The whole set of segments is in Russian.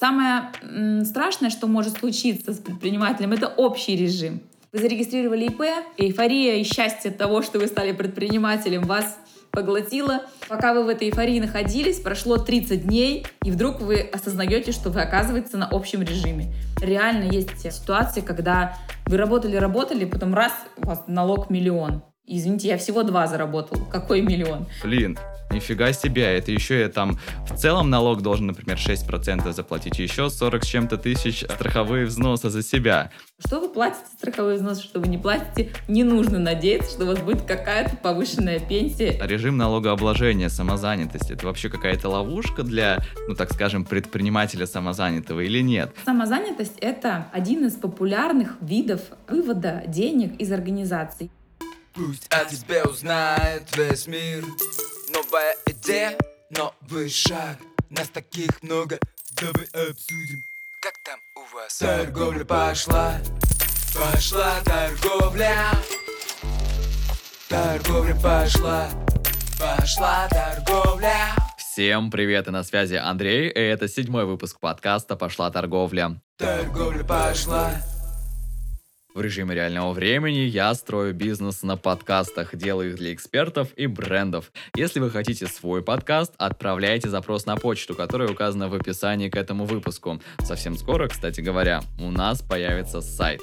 Самое страшное, что может случиться с предпринимателем, это общий режим. Вы зарегистрировали ИП, эйфория и счастье от того, что вы стали предпринимателем, вас поглотило. Пока вы в этой эйфории находились, прошло 30 дней, и вдруг вы осознаете, что вы оказываетесь на общем режиме. Реально есть ситуации, когда вы работали-работали, потом раз, у вас налог миллион. Извините, я всего два заработал. Какой миллион? Блин, нифига себе, это еще я там в целом налог должен, например, 6% заплатить, еще 40 с чем-то тысяч страховые взносы за себя. Что вы платите страховые взносы, что вы не платите, не нужно надеяться, что у вас будет какая-то повышенная пенсия. Режим налогообложения, самозанятость, это вообще какая-то ловушка для, ну так скажем, предпринимателя самозанятого или нет? Самозанятость — это один из популярных видов вывода денег из организаций. Пусть о тебе узнает весь мир. Новая идея, новый шаг. Нас таких много, давай обсудим. Как там у вас? Торговля пошла, пошла торговля. Торговля пошла, пошла торговля. Всем привет, и на связи Андрей, и это седьмой выпуск подкаста «Пошла торговля». Торговля пошла, в режиме реального времени я строю бизнес на подкастах, делаю их для экспертов и брендов. Если вы хотите свой подкаст, отправляйте запрос на почту, которая указана в описании к этому выпуску. Совсем скоро, кстати говоря, у нас появится сайт.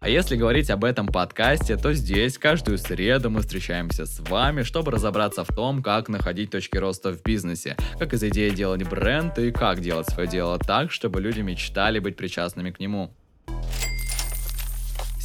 А если говорить об этом подкасте, то здесь каждую среду мы встречаемся с вами, чтобы разобраться в том, как находить точки роста в бизнесе, как из идеи делать бренд и как делать свое дело так, чтобы люди мечтали быть причастными к нему.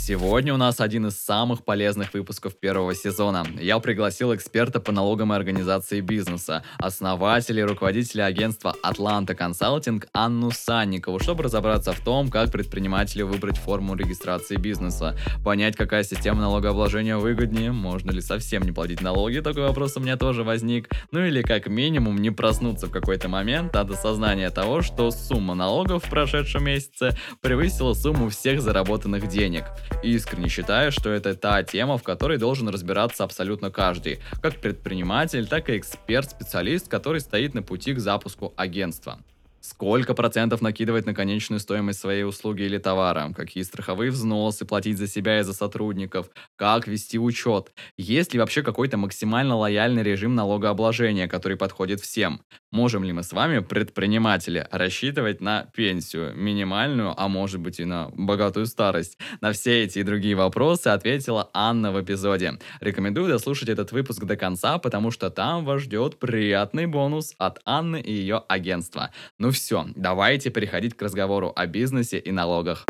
Сегодня у нас один из самых полезных выпусков первого сезона. Я пригласил эксперта по налогам и организации бизнеса, основателя и руководителя агентства Atlanta Consulting Анну Санникову, чтобы разобраться в том, как предпринимателю выбрать форму регистрации бизнеса, понять, какая система налогообложения выгоднее, можно ли совсем не платить налоги, такой вопрос у меня тоже возник, ну или как минимум не проснуться в какой-то момент от осознания того, что сумма налогов в прошедшем месяце превысила сумму всех заработанных денег искренне считаю, что это та тема, в которой должен разбираться абсолютно каждый, как предприниматель, так и эксперт-специалист, который стоит на пути к запуску агентства. Сколько процентов накидывать на конечную стоимость своей услуги или товара? Какие страховые взносы платить за себя и за сотрудников? Как вести учет? Есть ли вообще какой-то максимально лояльный режим налогообложения, который подходит всем? Можем ли мы с вами, предприниматели, рассчитывать на пенсию минимальную, а может быть и на богатую старость? На все эти и другие вопросы ответила Анна в эпизоде. Рекомендую дослушать этот выпуск до конца, потому что там вас ждет приятный бонус от Анны и ее агентства. Ну все, давайте переходить к разговору о бизнесе и налогах.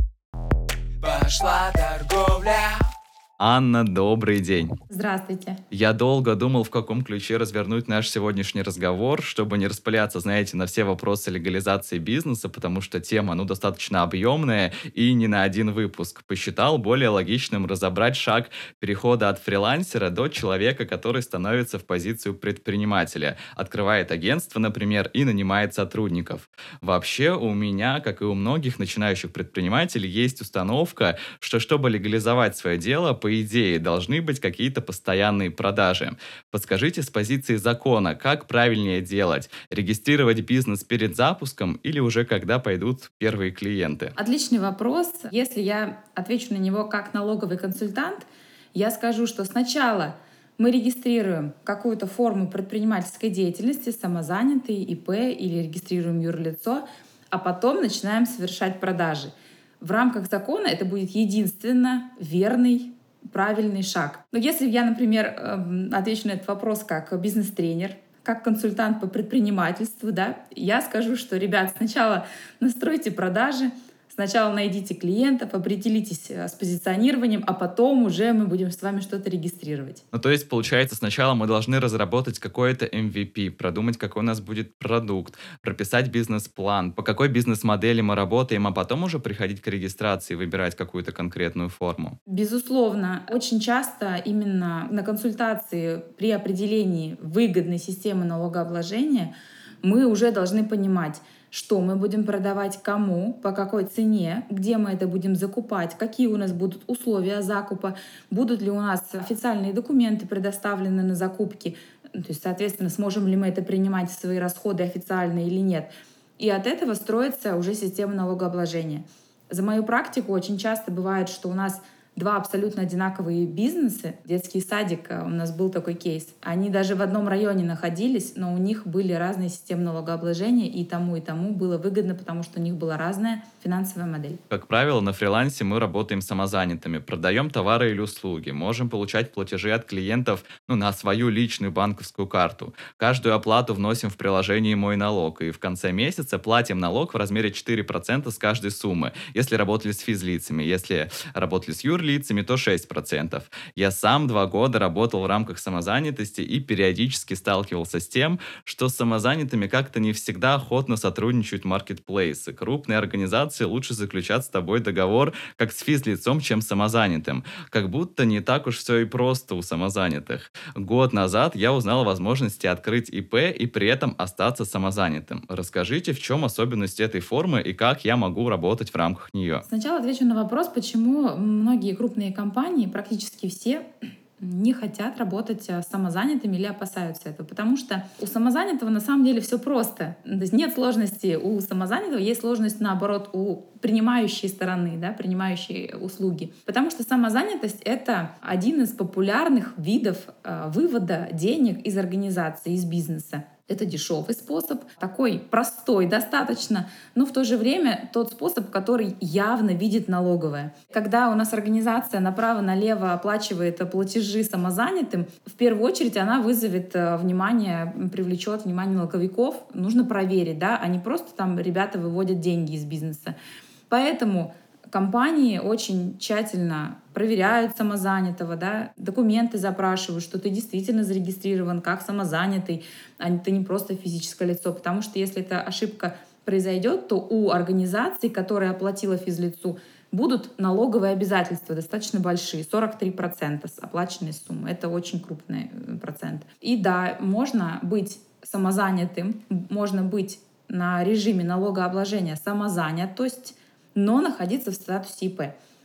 Пошла торговля. Анна, добрый день. Здравствуйте. Я долго думал, в каком ключе развернуть наш сегодняшний разговор, чтобы не распыляться, знаете, на все вопросы легализации бизнеса, потому что тема, ну, достаточно объемная и не на один выпуск. Посчитал более логичным разобрать шаг перехода от фрилансера до человека, который становится в позицию предпринимателя, открывает агентство, например, и нанимает сотрудников. Вообще у меня, как и у многих начинающих предпринимателей, есть установка, что чтобы легализовать свое дело, по по идее, должны быть какие-то постоянные продажи. Подскажите с позиции закона, как правильнее делать? Регистрировать бизнес перед запуском или уже когда пойдут первые клиенты? Отличный вопрос. Если я отвечу на него как налоговый консультант, я скажу, что сначала мы регистрируем какую-то форму предпринимательской деятельности, самозанятый, ИП или регистрируем юрлицо, а потом начинаем совершать продажи. В рамках закона это будет единственно верный правильный шаг. Но если я, например, эм, отвечу на этот вопрос как бизнес-тренер, как консультант по предпринимательству, да, я скажу, что, ребят, сначала настройте продажи, Сначала найдите клиентов, определитесь э, с позиционированием, а потом уже мы будем с вами что-то регистрировать. Ну, то есть, получается, сначала мы должны разработать какой-то MVP, продумать, какой у нас будет продукт, прописать бизнес-план, по какой бизнес-модели мы работаем, а потом уже приходить к регистрации, выбирать какую-то конкретную форму. Безусловно. Очень часто именно на консультации при определении выгодной системы налогообложения мы уже должны понимать, что мы будем продавать кому, по какой цене, где мы это будем закупать, какие у нас будут условия закупа, будут ли у нас официальные документы предоставлены на закупки, то есть, соответственно, сможем ли мы это принимать в свои расходы официально или нет. И от этого строится уже система налогообложения. За мою практику очень часто бывает, что у нас два абсолютно одинаковые бизнесы. Детский садик, э, у нас был такой кейс. Они даже в одном районе находились, но у них были разные системы налогообложения, и тому и тому было выгодно, потому что у них была разная финансовая модель. Как правило, на фрилансе мы работаем самозанятыми, продаем товары или услуги, можем получать платежи от клиентов ну, на свою личную банковскую карту. Каждую оплату вносим в приложение «Мой налог», и в конце месяца платим налог в размере 4% с каждой суммы, если работали с физлицами, если работали с юрлицами, лицами, то 6%. Я сам два года работал в рамках самозанятости и периодически сталкивался с тем, что с самозанятыми как-то не всегда охотно сотрудничают маркетплейсы. Крупные организации лучше заключать с тобой договор как с физлицом, чем самозанятым. Как будто не так уж все и просто у самозанятых. Год назад я узнал о возможности открыть ИП и при этом остаться самозанятым. Расскажите, в чем особенность этой формы и как я могу работать в рамках нее? Сначала отвечу на вопрос, почему многие крупные компании, практически все, не хотят работать э, самозанятыми или опасаются этого, потому что у самозанятого на самом деле все просто. То есть нет сложности у самозанятого, есть сложность наоборот у принимающей стороны, да, принимающей услуги. Потому что самозанятость — это один из популярных видов э, вывода денег из организации, из бизнеса. Это дешевый способ, такой простой достаточно, но в то же время тот способ, который явно видит налоговая. Когда у нас организация направо-налево оплачивает платежи самозанятым, в первую очередь она вызовет э, внимание, привлечет внимание налоговиков. Нужно проверить, да, а не просто там ребята выводят деньги из бизнеса. Поэтому компании очень тщательно проверяют самозанятого, да, документы запрашивают, что ты действительно зарегистрирован как самозанятый, а ты не просто физическое лицо. Потому что если эта ошибка произойдет, то у организации, которая оплатила физлицу, будут налоговые обязательства достаточно большие, 43% с оплаченной суммы. Это очень крупный э, процент. И да, можно быть самозанятым, можно быть на режиме налогообложения самозанят, то есть но находиться в статусе ИП.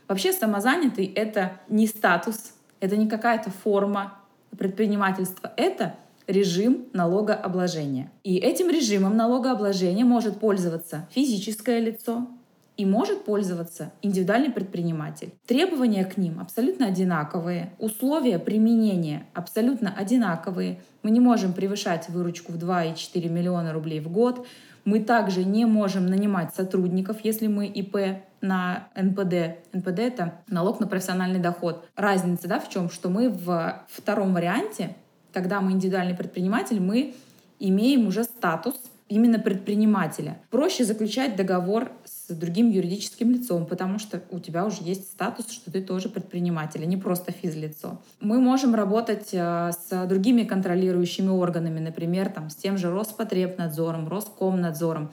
Вообще самозанятый — это не статус, это не какая-то форма предпринимательства, это режим налогообложения. И этим режимом налогообложения может пользоваться физическое лицо и может пользоваться индивидуальный предприниматель. Требования к ним абсолютно одинаковые, условия применения абсолютно одинаковые. Мы не можем превышать выручку в 2,4 миллиона рублей в год, мы также не можем нанимать сотрудников, если мы ИП на НПД. НПД — это налог на профессиональный доход. Разница да, в чем? Что мы в втором варианте, когда мы индивидуальный предприниматель, мы имеем уже статус именно предпринимателя. Проще заключать договор с другим юридическим лицом, потому что у тебя уже есть статус, что ты тоже предприниматель, а не просто физлицо. Мы можем работать э, с другими контролирующими органами, например, там, с тем же Роспотребнадзором, Роскомнадзором.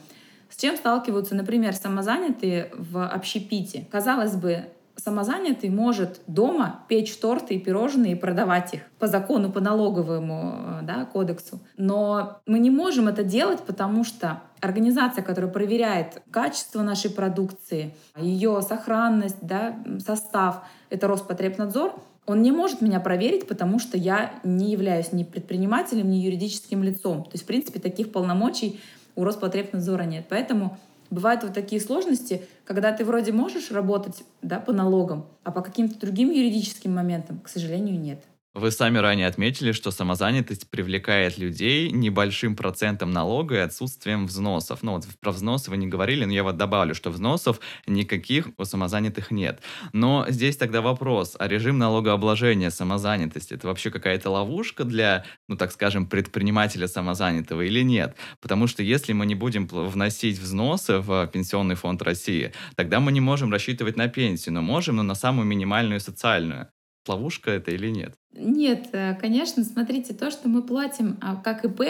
С чем сталкиваются, например, самозанятые в общепите? Казалось бы, самозанятый может дома печь торты и пирожные и продавать их по закону, по налоговому э, да, кодексу. Но мы не можем это делать, потому что организация, которая проверяет качество нашей продукции, ее сохранность, да, состав, это Роспотребнадзор, он не может меня проверить, потому что я не являюсь ни предпринимателем, ни юридическим лицом. То есть, в принципе, таких полномочий у Роспотребнадзора нет. Поэтому бывают вот такие сложности, когда ты вроде можешь работать да, по налогам, а по каким-то другим юридическим моментам, к сожалению, нет. Вы сами ранее отметили, что самозанятость привлекает людей небольшим процентом налога и отсутствием взносов. Ну вот про взносы вы не говорили, но я вот добавлю, что взносов никаких у самозанятых нет. Но здесь тогда вопрос, а режим налогообложения самозанятости, это вообще какая-то ловушка для, ну так скажем, предпринимателя самозанятого или нет? Потому что если мы не будем вносить взносы в Пенсионный фонд России, тогда мы не можем рассчитывать на пенсию, но можем, но на самую минимальную социальную ловушка это или нет? Нет, э, конечно, смотрите, то, что мы платим а, как ИП,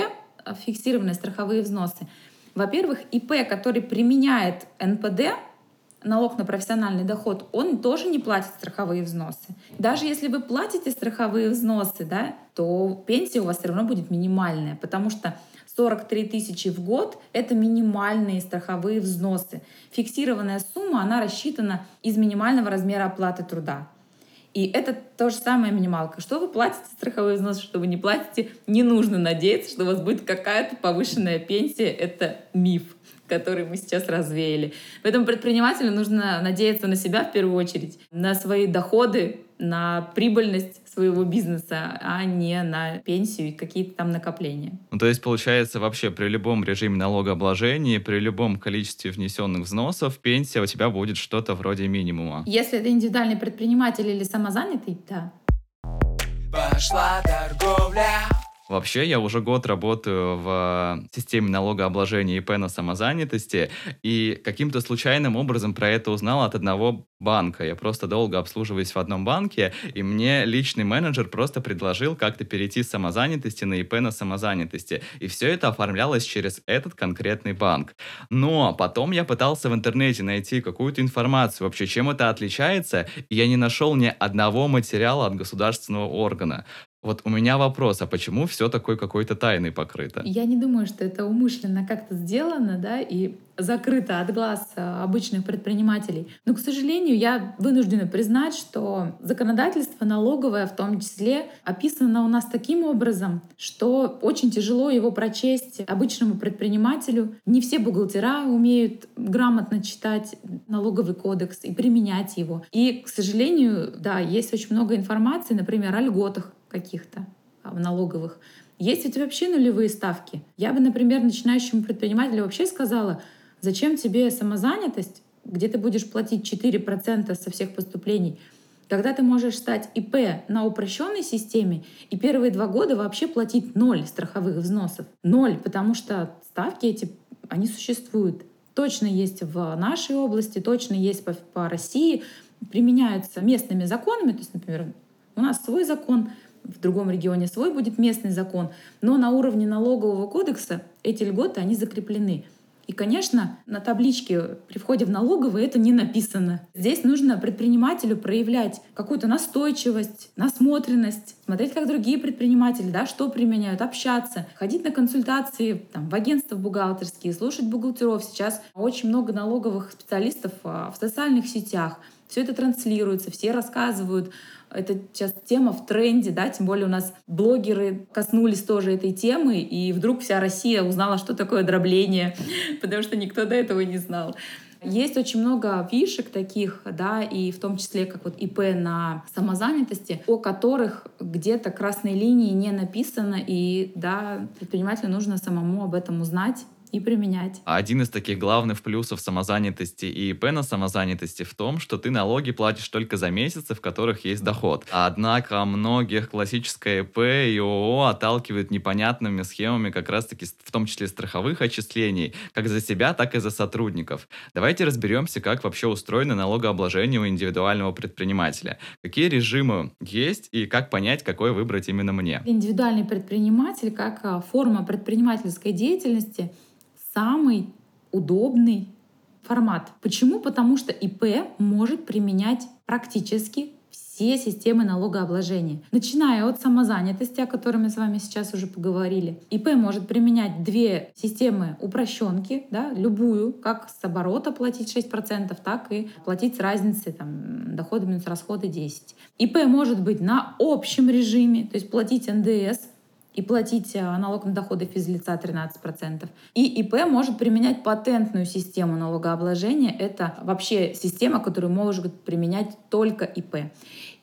а, фиксированные страховые взносы, во-первых, ИП, который применяет НПД, налог на профессиональный доход, он тоже не платит страховые взносы. Даже если вы платите страховые взносы, да, то пенсия у вас все равно будет минимальная, потому что 43 тысячи в год — это минимальные страховые взносы. Фиксированная сумма, она рассчитана из минимального размера оплаты труда. И это то же самое минималка. Что вы платите страховой взнос, что вы не платите, не нужно надеяться, что у вас будет какая-то повышенная пенсия. Это миф который мы сейчас развеяли. Поэтому предпринимателю нужно надеяться на себя в первую очередь, на свои доходы, на прибыльность своего бизнеса, а не на пенсию и какие-то там накопления. Ну, то есть, получается, вообще при любом режиме налогообложения, при любом количестве внесенных взносов, пенсия у тебя будет что-то вроде минимума. Если это индивидуальный предприниматель или самозанятый, да. Пошла торговля. Вообще, я уже год работаю в системе налогообложения ИП на самозанятости, и каким-то случайным образом про это узнал от одного банка. Я просто долго обслуживаюсь в одном банке, и мне личный менеджер просто предложил как-то перейти с самозанятости на ИП на самозанятости. И все это оформлялось через этот конкретный банк. Но потом я пытался в интернете найти какую-то информацию вообще, чем это отличается, и я не нашел ни одного материала от государственного органа. Вот у меня вопрос, а почему все такой какой-то тайной покрыто? Я не думаю, что это умышленно как-то сделано, да, и закрыто от глаз э, обычных предпринимателей. Но, к сожалению, я вынуждена признать, что законодательство налоговое в том числе описано у нас таким образом, что очень тяжело его прочесть обычному предпринимателю. Не все бухгалтера умеют грамотно читать налоговый кодекс и применять его. И, к сожалению, да, есть очень много информации, например, о льготах каких-то а, в налоговых. Есть ведь вообще нулевые ставки. Я бы, например, начинающему предпринимателю вообще сказала, зачем тебе самозанятость, где ты будешь платить 4% со всех поступлений, когда ты можешь стать ИП на упрощенной системе и первые два года вообще платить ноль страховых взносов. Ноль, потому что ставки эти, они существуют. Точно есть в нашей области, точно есть по, по России, применяются местными законами. То есть, например, у нас свой закон, в другом регионе свой будет местный закон, но на уровне налогового кодекса эти льготы, они закреплены. И, конечно, на табличке при входе в налоговый это не написано. Здесь нужно предпринимателю проявлять какую-то настойчивость, насмотренность, смотреть, как другие предприниматели, да, что применяют, общаться, ходить на консультации там, в агентства бухгалтерские, слушать бухгалтеров. Сейчас очень много налоговых специалистов а, в социальных сетях. Все это транслируется, все рассказывают это сейчас тема в тренде, да, тем более у нас блогеры коснулись тоже этой темы, и вдруг вся Россия узнала, что такое дробление, потому что никто до этого не знал. Есть очень много фишек таких, да, и в том числе как вот ИП на самозанятости, о которых где-то красной линии не написано, и да, предпринимателю нужно самому об этом узнать и применять. Один из таких главных плюсов самозанятости и ИП на самозанятости в том, что ты налоги платишь только за месяцы, в которых есть доход. Однако многих классическое ИП и ООО отталкивают непонятными схемами как раз-таки в том числе страховых отчислений, как за себя, так и за сотрудников. Давайте разберемся, как вообще устроено налогообложение у индивидуального предпринимателя. Какие режимы есть и как понять, какой выбрать именно мне. Индивидуальный предприниматель как а, форма предпринимательской деятельности — самый удобный формат. Почему? Потому что ИП может применять практически все системы налогообложения. Начиная от самозанятости, о которой мы с вами сейчас уже поговорили. ИП может применять две системы упрощенки, да, любую, как с оборота платить 6%, так и платить с разницы там, доходы минус расходы 10%. ИП может быть на общем режиме, то есть платить НДС и платить налог на доходы физлица 13%. И ИП может применять патентную систему налогообложения. Это вообще система, которую может применять только ИП.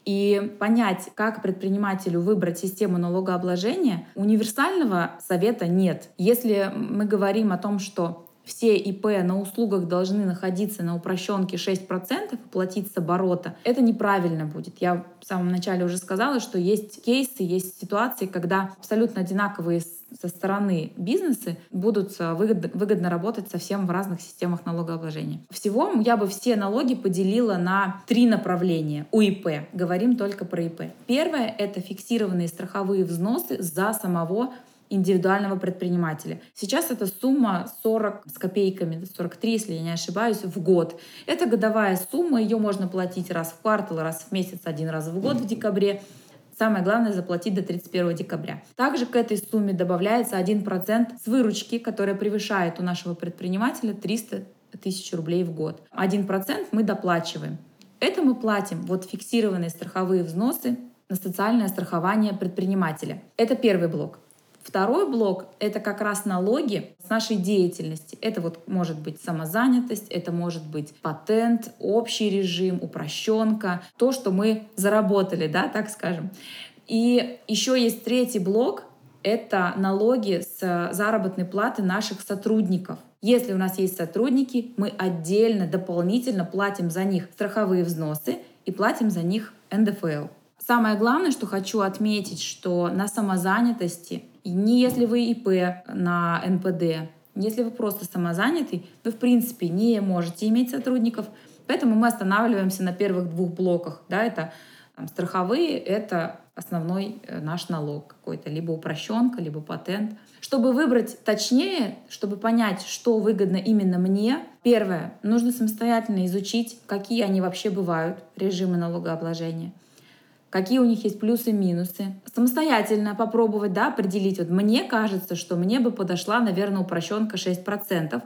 И понять, как предпринимателю выбрать систему налогообложения, универсального совета нет. Если мы говорим о том, что все ИП на услугах должны находиться на упрощенке 6% и платить с оборота, это неправильно будет. Я в самом начале уже сказала, что есть кейсы, есть ситуации, когда абсолютно одинаковые со стороны бизнеса будут э, выгодно, выгодно работать совсем в разных системах налогообложения. Всего я бы все налоги поделила на три направления у ИП. Говорим только про ИП. Первое — это фиксированные страховые взносы за самого индивидуального предпринимателя. Сейчас эта сумма 40 с копейками, 43, если я не ошибаюсь, в год. Это годовая сумма, ее можно платить раз в квартал, раз в месяц, один раз в год в декабре. Самое главное заплатить до 31 декабря. Также к этой сумме добавляется 1% с выручки, которая превышает у нашего предпринимателя 300 тысяч рублей в год. 1% мы доплачиваем. Это мы платим вот фиксированные страховые взносы на социальное страхование предпринимателя. Это первый блок. Второй блок — это как раз налоги с нашей деятельности. Это вот может быть самозанятость, это может быть патент, общий режим, упрощенка, то, что мы заработали, да, так скажем. И еще есть третий блок — это налоги с заработной платы наших сотрудников. Если у нас есть сотрудники, мы отдельно, дополнительно платим за них страховые взносы и платим за них НДФЛ. Самое главное, что хочу отметить, что на самозанятости, не если вы ИП на НПД, если вы просто самозанятый, вы в принципе не можете иметь сотрудников, поэтому мы останавливаемся на первых двух блоках. Да, это там, страховые, это основной э, наш налог какой-то, либо упрощенка, либо патент. Чтобы выбрать точнее, чтобы понять, что выгодно именно мне, первое, нужно самостоятельно изучить, какие они вообще бывают, режимы налогообложения — какие у них есть плюсы и минусы. Самостоятельно попробовать, да, определить. Вот мне кажется, что мне бы подошла, наверное, упрощенка 6%,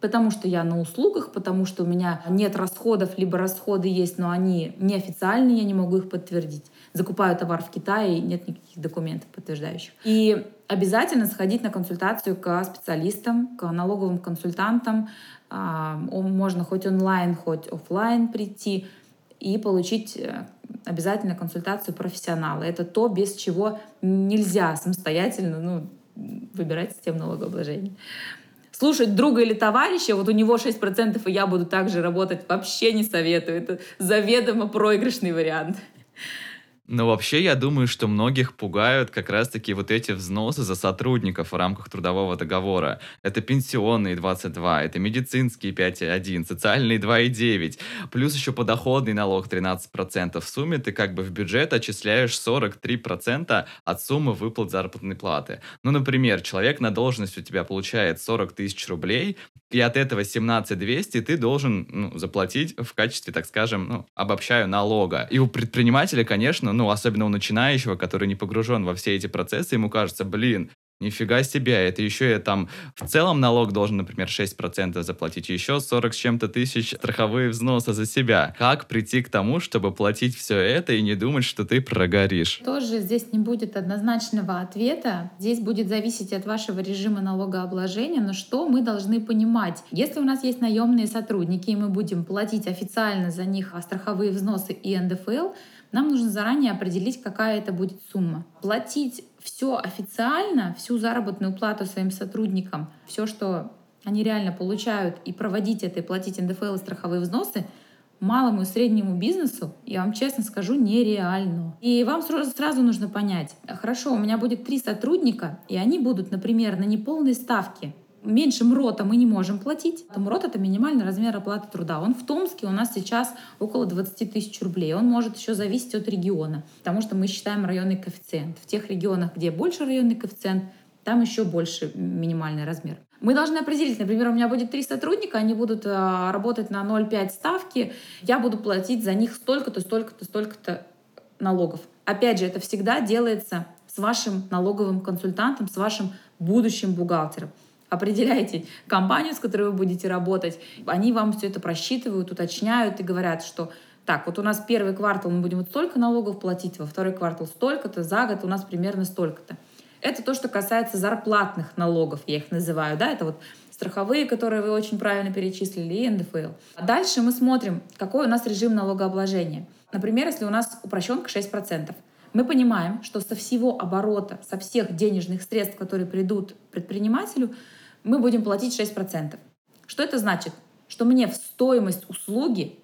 потому что я на услугах, потому что у меня нет расходов, либо расходы есть, но они неофициальные, я не могу их подтвердить. Закупаю товар в Китае, нет никаких документов подтверждающих. И обязательно сходить на консультацию к специалистам, к налоговым консультантам. А, можно хоть онлайн, хоть офлайн прийти и получить э, обязательно консультацию профессионала. Это то, без чего нельзя самостоятельно ну, выбирать систему налогообложения. Слушать друга или товарища, вот у него 6%, и я буду также работать, вообще не советую. Это заведомо проигрышный вариант. Но вообще я думаю, что многих пугают как раз-таки вот эти взносы за сотрудников в рамках трудового договора. Это пенсионные 22, это медицинские 5,1, социальные 2,9, плюс еще подоходный налог 13%. В сумме ты как бы в бюджет отчисляешь 43% от суммы выплат заработной платы. Ну, например, человек на должность у тебя получает 40 тысяч рублей, и от этого 17 200 ты должен ну, заплатить в качестве, так скажем, ну, обобщаю, налога. И у предпринимателя, конечно, ну, особенно у начинающего, который не погружен во все эти процессы, ему кажется, блин, Нифига себе, это еще я там в целом налог должен, например, 6% заплатить, еще 40 с чем-то тысяч страховые взносы за себя. Как прийти к тому, чтобы платить все это и не думать, что ты прогоришь? Тоже здесь не будет однозначного ответа. Здесь будет зависеть от вашего режима налогообложения, но что мы должны понимать? Если у нас есть наемные сотрудники, и мы будем платить официально за них страховые взносы и НДФЛ, нам нужно заранее определить, какая это будет сумма. Платить все официально, всю заработную плату своим сотрудникам, все, что они реально получают, и проводить это, и платить НДФЛ и страховые взносы, малому и среднему бизнесу, я вам честно скажу, нереально. И вам сразу, сразу нужно понять, хорошо, у меня будет три сотрудника, и они будут, например, на неполной ставке меньше МРОТа мы не можем платить. МРОТ — это минимальный размер оплаты труда. Он в Томске у нас сейчас около 20 тысяч рублей. Он может еще зависеть от региона, потому что мы считаем районный коэффициент. В тех регионах, где больше районный коэффициент, там еще больше минимальный размер. Мы должны определить, например, у меня будет три сотрудника, они будут а, работать на 0,5 ставки, я буду платить за них столько-то, столько-то, столько-то налогов. Опять же, это всегда делается с вашим налоговым консультантом, с вашим будущим бухгалтером определяете компанию, с которой вы будете работать, они вам все это просчитывают, уточняют и говорят, что так, вот у нас первый квартал мы будем вот столько налогов платить, во второй квартал столько-то, за год у нас примерно столько-то. Это то, что касается зарплатных налогов, я их называю, да, это вот страховые, которые вы очень правильно перечислили, и НДФЛ. А дальше мы смотрим, какой у нас режим налогообложения. Например, если у нас упрощенка 6%, мы понимаем, что со всего оборота, со всех денежных средств, которые придут предпринимателю, мы будем платить 6%. Что это значит? Что мне в стоимость услуги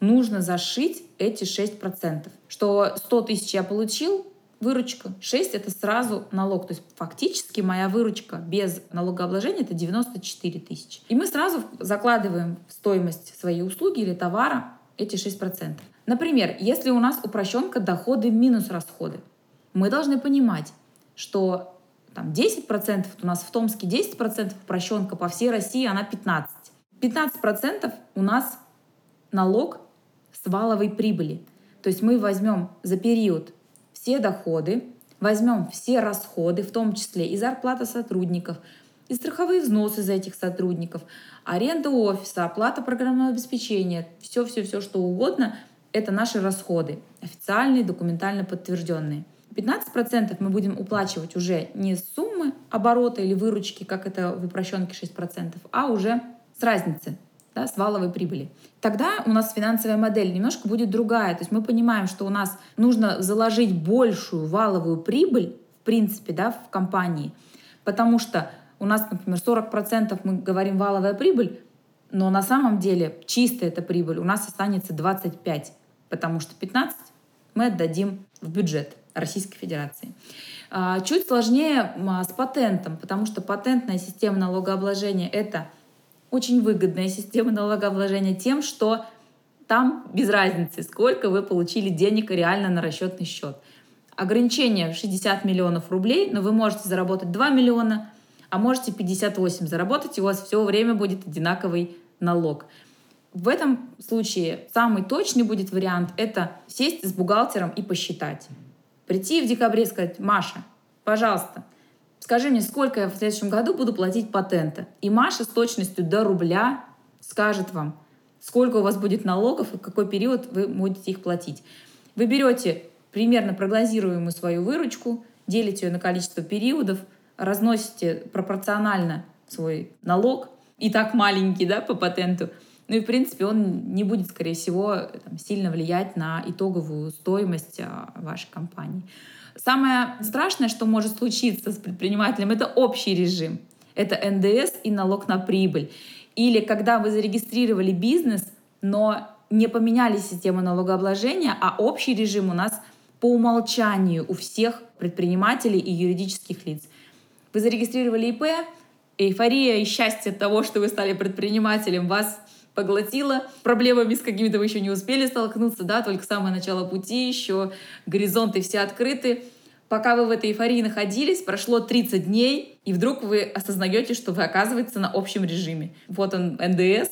нужно зашить эти 6%. Что 100 тысяч я получил, выручка 6 это сразу налог. То есть фактически моя выручка без налогообложения это 94 тысячи. И мы сразу закладываем в стоимость своей услуги или товара эти 6%. Например, если у нас упрощенка доходы минус расходы, мы должны понимать, что там 10%, у нас в Томске 10% упрощенка, по всей России она 15%. 15% у нас налог с валовой прибыли. То есть мы возьмем за период все доходы, возьмем все расходы, в том числе и зарплата сотрудников, и страховые взносы за этих сотрудников, аренда офиса, оплата программного обеспечения, все-все-все, что угодно, это наши расходы, официальные, документально подтвержденные. 15% мы будем уплачивать уже не с суммы оборота или выручки, как это в упрощенке 6%, а уже с разницы, да, с валовой прибыли. Тогда у нас финансовая модель немножко будет другая. То есть мы понимаем, что у нас нужно заложить большую валовую прибыль, в принципе, да, в компании, потому что у нас, например, 40% мы говорим валовая прибыль, но на самом деле чистая эта прибыль у нас останется 25, потому что 15 мы отдадим в бюджет Российской Федерации. А, чуть сложнее с патентом, потому что патентная система налогообложения — это очень выгодная система налогообложения тем, что там без разницы, сколько вы получили денег реально на расчетный счет. Ограничение 60 миллионов рублей, но вы можете заработать 2 миллиона, а можете 58 заработать, и у вас все время будет одинаковый налог. В этом случае самый точный будет вариант — это сесть с бухгалтером и посчитать. Прийти в декабре и сказать, Маша, пожалуйста, скажи мне, сколько я в следующем году буду платить патента. И Маша с точностью до рубля скажет вам, сколько у вас будет налогов и какой период вы будете их платить. Вы берете примерно прогнозируемую свою выручку, делите ее на количество периодов, разносите пропорционально свой налог, и так маленький да, по патенту, ну и, в принципе, он не будет, скорее всего, там, сильно влиять на итоговую стоимость а, вашей компании. Самое страшное, что может случиться с предпринимателем, это общий режим. Это НДС и налог на прибыль. Или когда вы зарегистрировали бизнес, но не поменяли систему налогообложения, а общий режим у нас по умолчанию у всех предпринимателей и юридических лиц. Вы зарегистрировали ИП, эйфория и счастье от того, что вы стали предпринимателем, вас поглотила. Проблемами с какими-то вы еще не успели столкнуться, да, только самое начало пути, еще горизонты все открыты. Пока вы в этой эйфории находились, прошло 30 дней, и вдруг вы осознаете, что вы оказываетесь на общем режиме. Вот он, НДС,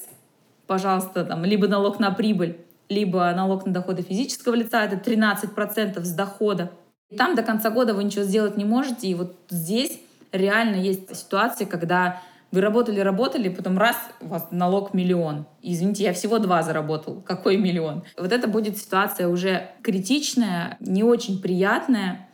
пожалуйста, там, либо налог на прибыль, либо налог на доходы физического лица, это 13% с дохода. Там до конца года вы ничего сделать не можете, и вот здесь реально есть ситуации, когда вы работали, работали, потом раз, у вас налог миллион. Извините, я всего два заработал. Какой миллион? Вот это будет ситуация уже критичная, не очень приятная.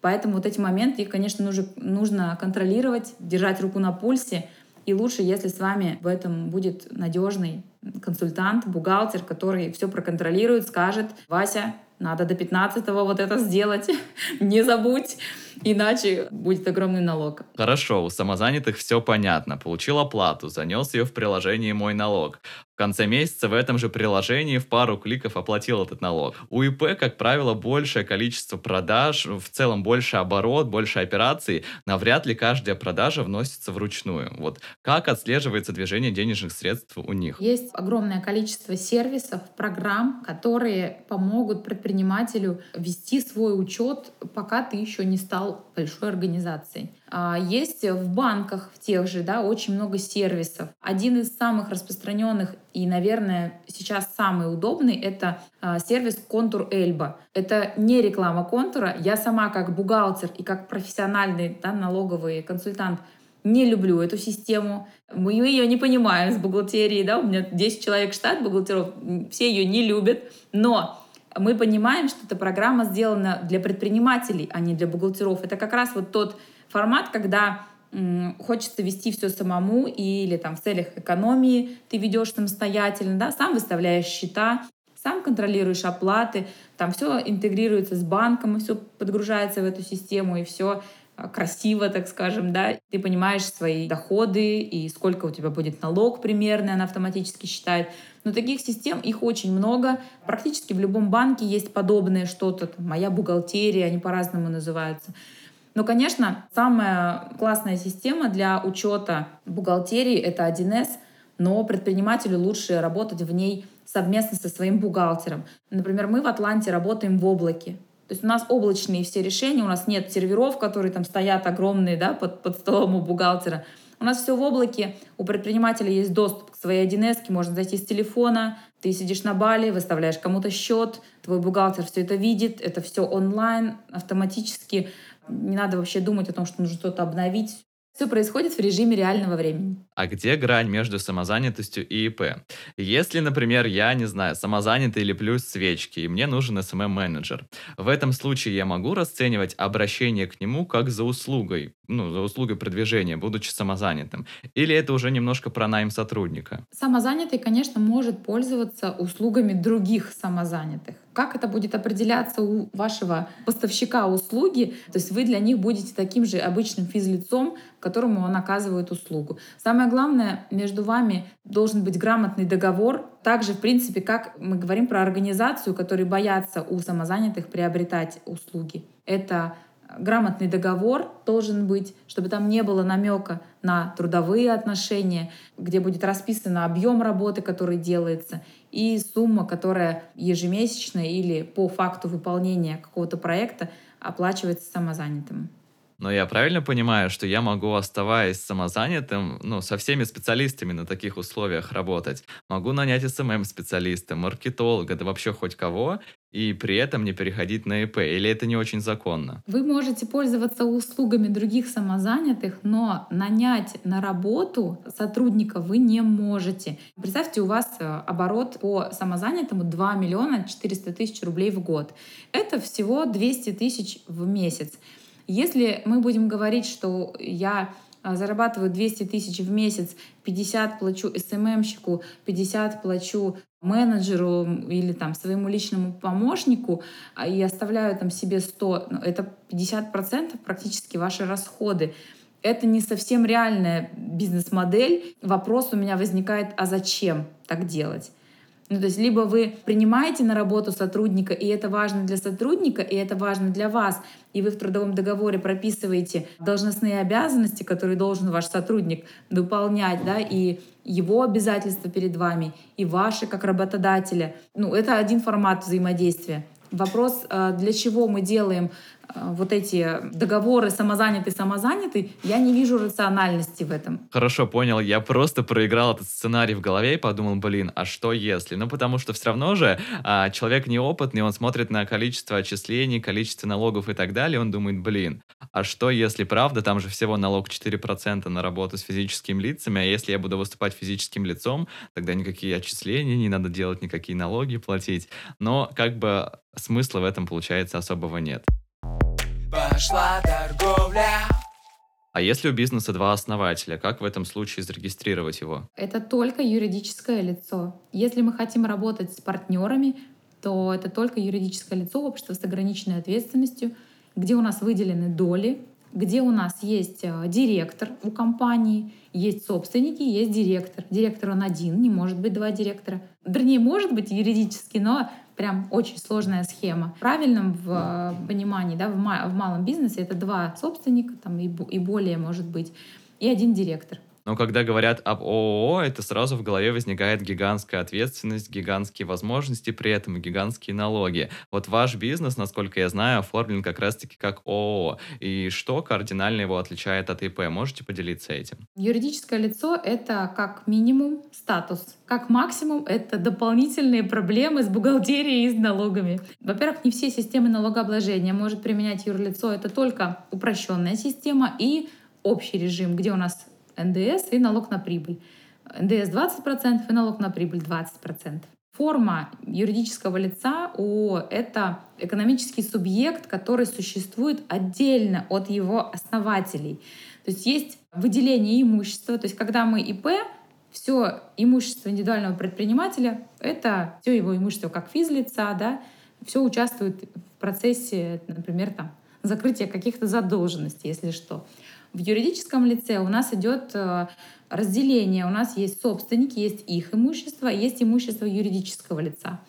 Поэтому вот эти моменты, их, конечно, нужно, нужно контролировать, держать руку на пульсе. И лучше, если с вами в этом будет надежный консультант, бухгалтер, который все проконтролирует, скажет, Вася, надо до 15-го вот это сделать, не забудь, иначе будет огромный налог. Хорошо, у самозанятых все понятно. Получил оплату, занес ее в приложении «Мой налог». В конце месяца в этом же приложении в пару кликов оплатил этот налог. У ИП, как правило, большее количество продаж, в целом больше оборот, больше операций. Навряд ли каждая продажа вносится вручную. Вот как отслеживается движение денежных средств у них? Есть огромное количество сервисов, программ, которые помогут предпринимателю вести свой учет, пока ты еще не стал большой организацией. А, есть в банках, в тех же, да, очень много сервисов. Один из самых распространенных и, наверное, сейчас самый удобный — это а, сервис Контур Эльба. Это не реклама контура. Я сама как бухгалтер и как профессиональный да, налоговый консультант не люблю эту систему. Мы ее не понимаем с бухгалтерией. Да? У меня 10 человек штат бухгалтеров, все ее не любят. Но мы понимаем, что эта программа сделана для предпринимателей, а не для бухгалтеров. Это как раз вот тот формат, когда хочется вести все самому или там в целях экономии ты ведешь самостоятельно, да, сам выставляешь счета, сам контролируешь оплаты, там все интегрируется с банком, и все подгружается в эту систему, и все красиво, так скажем, да, ты понимаешь свои доходы и сколько у тебя будет налог примерно, она автоматически считает. Но таких систем, их очень много. Практически в любом банке есть подобное что-то, моя бухгалтерия, они по-разному называются. Но, конечно, самая классная система для учета бухгалтерии — это 1С, но предпринимателю лучше работать в ней совместно со своим бухгалтером. Например, мы в Атланте работаем в облаке. То есть у нас облачные все решения, у нас нет серверов, которые там стоят огромные да, под, под столом у бухгалтера. У нас все в облаке, у предпринимателя есть доступ к своей 1С, можно зайти с телефона, ты сидишь на Бали, выставляешь кому-то счет, твой бухгалтер все это видит, это все онлайн, автоматически. Не надо вообще думать о том, что нужно что-то обновить. Все происходит в режиме реального времени. А где грань между самозанятостью и ИП? Если, например, я, не знаю, самозанятый или плюс свечки, и мне нужен SMM-менеджер, в этом случае я могу расценивать обращение к нему как за услугой, ну, за услугой продвижения, будучи самозанятым? Или это уже немножко про найм сотрудника? Самозанятый, конечно, может пользоваться услугами других самозанятых. Как это будет определяться у вашего поставщика услуги? То есть вы для них будете таким же обычным физлицом, которому он оказывает услугу. Самое главное, между вами должен быть грамотный договор. Также, в принципе, как мы говорим про организацию, которые боятся у самозанятых приобретать услуги. Это грамотный договор должен быть, чтобы там не было намека на трудовые отношения, где будет расписан объем работы, который делается, и сумма, которая ежемесячно или по факту выполнения какого-то проекта оплачивается самозанятым. Но я правильно понимаю, что я могу, оставаясь самозанятым, ну, со всеми специалистами на таких условиях работать. Могу нанять SMM-специалиста, маркетолога, да вообще хоть кого, и при этом не переходить на ИП? Или это не очень законно? Вы можете пользоваться услугами других самозанятых, но нанять на работу сотрудника вы не можете. Представьте, у вас э, оборот по самозанятому 2 миллиона 400 тысяч рублей в год. Это всего 200 тысяч в месяц. Если мы будем говорить, что я а, зарабатываю 200 тысяч в месяц, 50 плачу СММщику, 50 плачу менеджеру или там своему личному помощнику а, и оставляю там себе 100, ну, это 50% практически ваши расходы. Это не совсем реальная бизнес-модель. Вопрос у меня возникает, а зачем так делать? Ну, то есть либо вы принимаете на работу сотрудника, и это важно для сотрудника, и это важно для вас, и вы в трудовом договоре прописываете должностные обязанности, которые должен ваш сотрудник выполнять, да, и его обязательства перед вами, и ваши как работодателя. Ну, это один формат взаимодействия. Вопрос, э, для чего мы делаем Э, вот эти договоры самозанятый-самозанятый, я не вижу рациональности в этом. Хорошо, понял. Я просто проиграл этот сценарий в голове и подумал, блин, а что если? Ну, потому что все равно же а, человек неопытный, он смотрит на количество отчислений, количество налогов и так далее, он думает, блин, а что если правда, там же всего налог 4% на работу с физическими лицами, а если я буду выступать физическим лицом, тогда никакие отчисления не надо делать, никакие налоги платить. Но как бы смысла в этом, получается, особого нет. Пошла торговля. А если у бизнеса два основателя, как в этом случае зарегистрировать его? Это только юридическое лицо. Если мы хотим работать с партнерами, то это только юридическое лицо, общество с ограниченной ответственностью, где у нас выделены доли, где у нас есть э, директор у компании, есть собственники, есть директор. Директор он один, не может быть два директора. Вернее, может быть юридически, но прям очень сложная схема. Правильном в э, понимании, да, в, в малом бизнесе это два собственника там, и, и более, может быть, и один директор. Но когда говорят об ООО, это сразу в голове возникает гигантская ответственность, гигантские возможности, при этом гигантские налоги. Вот ваш бизнес, насколько я знаю, оформлен как раз-таки как ООО. И что кардинально его отличает от ИП? Можете поделиться этим? Юридическое лицо — это как минимум статус. Как максимум — это дополнительные проблемы с бухгалтерией и с налогами. Во-первых, не все системы налогообложения может применять юрлицо. Это только упрощенная система и общий режим, где у нас НДС и налог на прибыль. НДС 20% и налог на прибыль 20%. Форма юридического лица у это экономический субъект, который существует отдельно от его основателей. То есть есть выделение имущества. То есть когда мы ИП, все имущество индивидуального предпринимателя — это все его имущество как физлица, да, все участвует в процессе, например, там, закрытия каких-то задолженностей, если что. В юридическом лице у нас идет э, разделение. У нас есть собственники, есть их имущество, есть имущество юридического лица.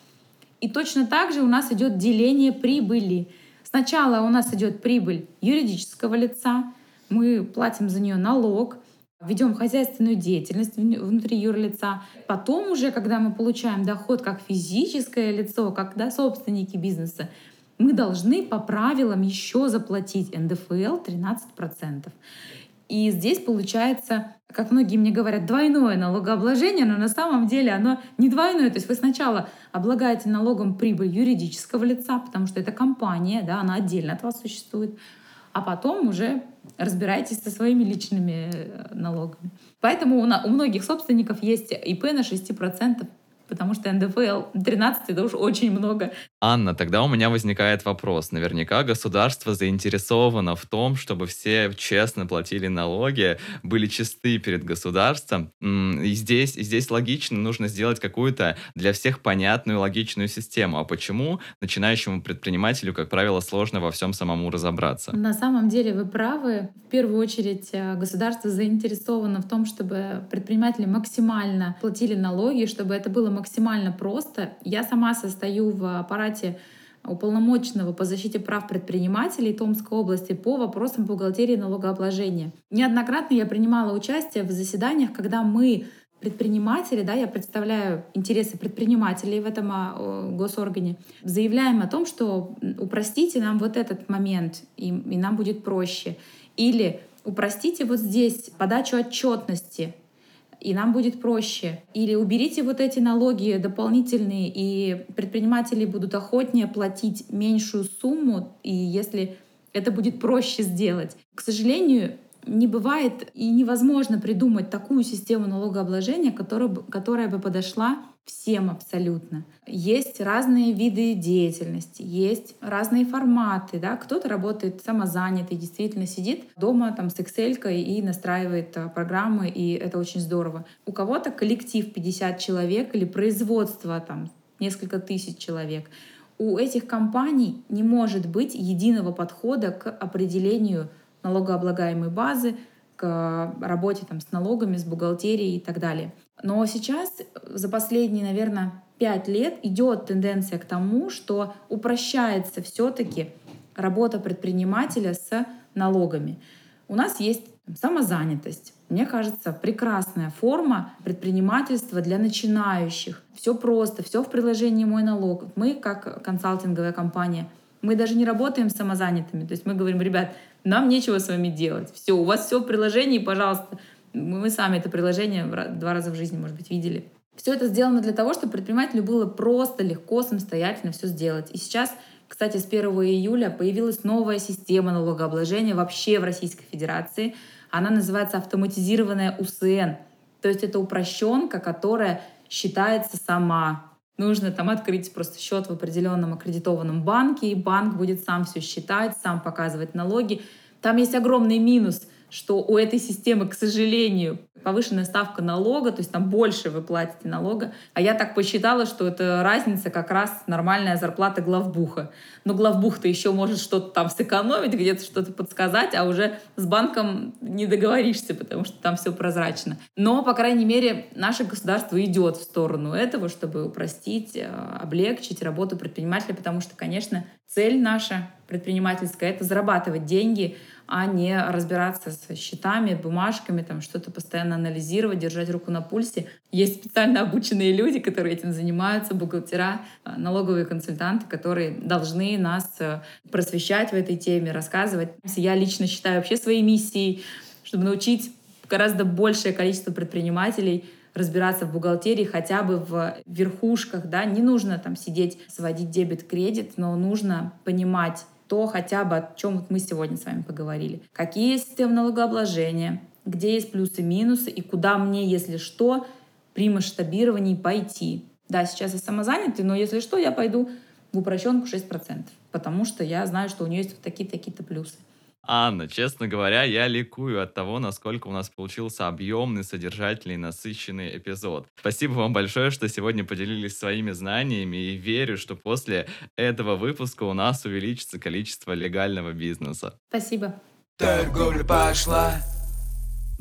И точно так же у нас идет деление прибыли. Сначала у нас идет прибыль юридического лица, мы платим за нее налог, ведем хозяйственную деятельность внутри юрлица. Потом уже, когда мы получаем доход как физическое лицо, как да, собственники бизнеса, мы должны по правилам еще заплатить НДФЛ 13%. И здесь получается, как многие мне говорят, двойное налогообложение, но на самом деле оно не двойное. То есть вы сначала облагаете налогом прибыль юридического лица, потому что это компания, да, она отдельно от вас существует, а потом уже разбирайтесь со своими личными э, налогами. Поэтому у, многих собственников есть ИП на 6%, потому что НДФЛ 13 это уж очень много. Анна, тогда у меня возникает вопрос. Наверняка государство заинтересовано в том, чтобы все честно платили налоги, были чисты перед государством. И здесь, и здесь логично нужно сделать какую-то для всех понятную логичную систему. А почему начинающему предпринимателю, как правило, сложно во всем самому разобраться? На самом деле вы правы. В первую очередь э, государство заинтересовано в том, чтобы предприниматели максимально платили налоги, чтобы это было максимально просто. Я сама состою в аппарате уполномоченного по защите прав предпринимателей Томской области по вопросам бухгалтерии и налогообложения. Неоднократно я принимала участие в заседаниях, когда мы предприниматели, да, я представляю интересы предпринимателей в этом а, госоргане, заявляем о том, что упростите нам вот этот момент, и, и нам будет проще. Или упростите вот здесь подачу отчетности, и нам будет проще. Или уберите вот эти налоги дополнительные, и предприниматели будут охотнее платить меньшую сумму, и если это будет проще сделать. К сожалению, не бывает и невозможно придумать такую систему налогообложения, которая, которая бы подошла всем абсолютно. Есть разные виды деятельности, есть разные форматы. Да? Кто-то работает самозанятый, действительно сидит дома там, с Excel и настраивает а, программы, и это очень здорово. У кого-то коллектив 50 человек или производство там, несколько тысяч человек. У этих компаний не может быть единого подхода к определению налогооблагаемой базы, к работе там, с налогами, с бухгалтерией и так далее. Но сейчас, за последние, наверное, пять лет идет тенденция к тому, что упрощается все-таки работа предпринимателя с налогами. У нас есть самозанятость. Мне кажется, прекрасная форма предпринимательства для начинающих. Все просто, все в приложении «Мой налог». Мы, как консалтинговая компания, мы даже не работаем с самозанятыми. То есть мы говорим, ребят, нам нечего с вами делать. Все, у вас все в приложении, пожалуйста. Мы сами это приложение два раза в жизни, может быть, видели. Все это сделано для того, чтобы предпринимателю было просто легко самостоятельно все сделать. И сейчас, кстати, с 1 июля появилась новая система налогообложения вообще в Российской Федерации. Она называется автоматизированная УСН. То есть это упрощенка, которая считается сама. Нужно там открыть просто счет в определенном аккредитованном банке, и банк будет сам все считать, сам показывать налоги. Там есть огромный минус, что у этой системы, к сожалению, повышенная ставка налога, то есть там больше вы платите налога. А я так посчитала, что это разница как раз нормальная зарплата главбуха. Но главбух-то еще может что-то там сэкономить, где-то что-то подсказать, а уже с банком не договоришься, потому что там все прозрачно. Но, по крайней мере, наше государство идет в сторону этого, чтобы упростить, э, облегчить работу предпринимателя, потому что, конечно, цель наша предпринимательская — это зарабатывать деньги, а не разбираться с счетами, бумажками, там что-то постоянно анализировать, держать руку на пульсе. Есть специально обученные люди, которые этим занимаются, бухгалтера, а, налоговые консультанты, которые должны нас э, просвещать в этой теме, рассказывать. Я лично считаю вообще своей миссией, чтобы научить гораздо большее количество предпринимателей разбираться в бухгалтерии хотя бы в верхушках, да, не нужно там сидеть, сводить дебет-кредит, но нужно понимать, то хотя бы о чем вот мы сегодня с вами поговорили. Какие системы налогообложения, где есть плюсы, минусы и куда мне, если что, при масштабировании пойти. Да, сейчас я самозанятый, но если что, я пойду в упрощенку 6%, потому что я знаю, что у нее есть вот такие-такие-то плюсы. Анна, честно говоря, я ликую от того, насколько у нас получился объемный, содержательный, насыщенный эпизод. Спасибо вам большое, что сегодня поделились своими знаниями и верю, что после этого выпуска у нас увеличится количество легального бизнеса. Спасибо. Торговля пошла.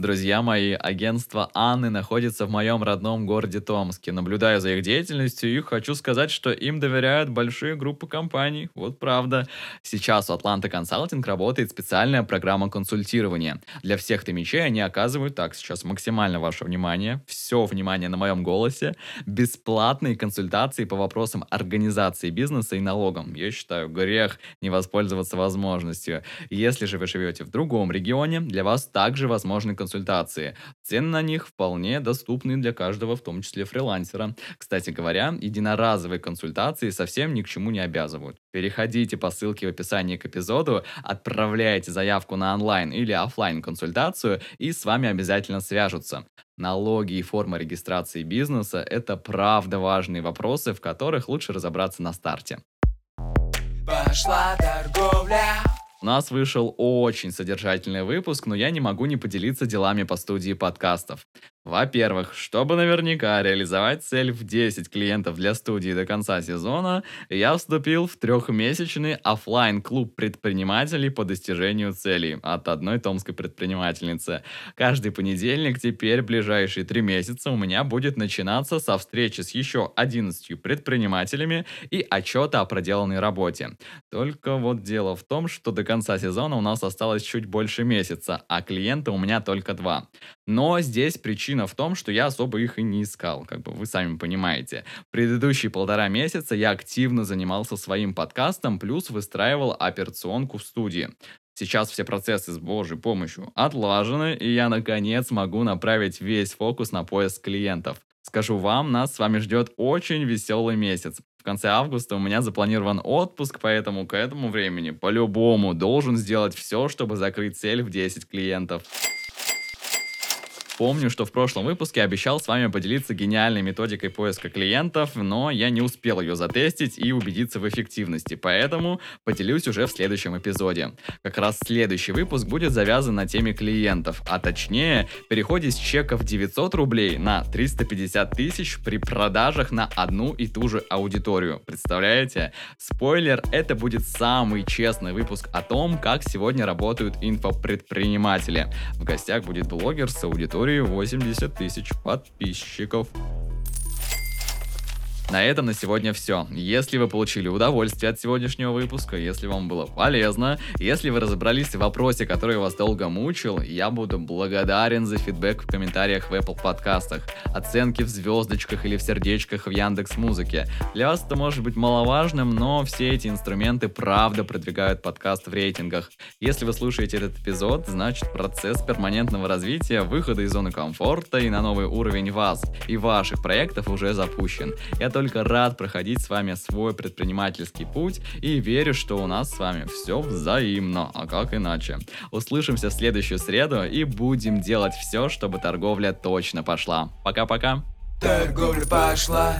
Друзья мои, агентство Анны находится в моем родном городе Томске. Наблюдая за их деятельностью, и хочу сказать, что им доверяют большие группы компаний. Вот правда. Сейчас у Атланта Консалтинг работает специальная программа консультирования. Для всех томичей они оказывают, так, сейчас максимально ваше внимание, все внимание на моем голосе, бесплатные консультации по вопросам организации бизнеса и налогам. Я считаю, грех не воспользоваться возможностью. Если же вы живете в другом регионе, для вас также возможны консультации консультации. Цены на них вполне доступны для каждого, в том числе фрилансера. Кстати говоря, единоразовые консультации совсем ни к чему не обязывают. Переходите по ссылке в описании к эпизоду, отправляйте заявку на онлайн или офлайн консультацию и с вами обязательно свяжутся. Налоги и форма регистрации бизнеса – это правда важные вопросы, в которых лучше разобраться на старте. Пошла торговля. У нас вышел очень содержательный выпуск, но я не могу не поделиться делами по студии подкастов. Во-первых, чтобы наверняка реализовать цель в 10 клиентов для студии до конца сезона, я вступил в трехмесячный офлайн клуб предпринимателей по достижению целей от одной томской предпринимательницы. Каждый понедельник теперь ближайшие три месяца у меня будет начинаться со встречи с еще 11 предпринимателями и отчета о проделанной работе. Только вот дело в том, что до конца сезона у нас осталось чуть больше месяца, а клиента у меня только два. Но здесь причина в том, что я особо их и не искал, как бы вы сами понимаете. Предыдущие полтора месяца я активно занимался своим подкастом, плюс выстраивал операционку в студии. Сейчас все процессы с Божьей помощью отлажены, и я наконец могу направить весь фокус на поиск клиентов. Скажу вам, нас с вами ждет очень веселый месяц. В конце августа у меня запланирован отпуск, поэтому к этому времени по-любому должен сделать все, чтобы закрыть цель в 10 клиентов. Помню, что в прошлом выпуске обещал с вами поделиться гениальной методикой поиска клиентов, но я не успел ее затестить и убедиться в эффективности, поэтому поделюсь уже в следующем эпизоде. Как раз следующий выпуск будет завязан на теме клиентов, а точнее переходе с чеков 900 рублей на 350 тысяч при продажах на одну и ту же аудиторию. Представляете? Спойлер, это будет самый честный выпуск о том, как сегодня работают инфопредприниматели. В гостях будет блогер с аудиторией аудитории 80 тысяч подписчиков. На этом на сегодня все. Если вы получили удовольствие от сегодняшнего выпуска, если вам было полезно, если вы разобрались в вопросе, который вас долго мучил, я буду благодарен за фидбэк в комментариях в Apple подкастах, оценки в звездочках или в сердечках в Яндекс Музыке. Для вас это может быть маловажным, но все эти инструменты правда продвигают подкаст в рейтингах. Если вы слушаете этот эпизод, значит процесс перманентного развития, выхода из зоны комфорта и на новый уровень вас и ваших проектов уже запущен. Я только рад проходить с вами свой предпринимательский путь и верю, что у нас с вами все взаимно, а как иначе. Услышимся в следующую среду и будем делать все, чтобы торговля точно пошла. Пока-пока. Торговля пошла.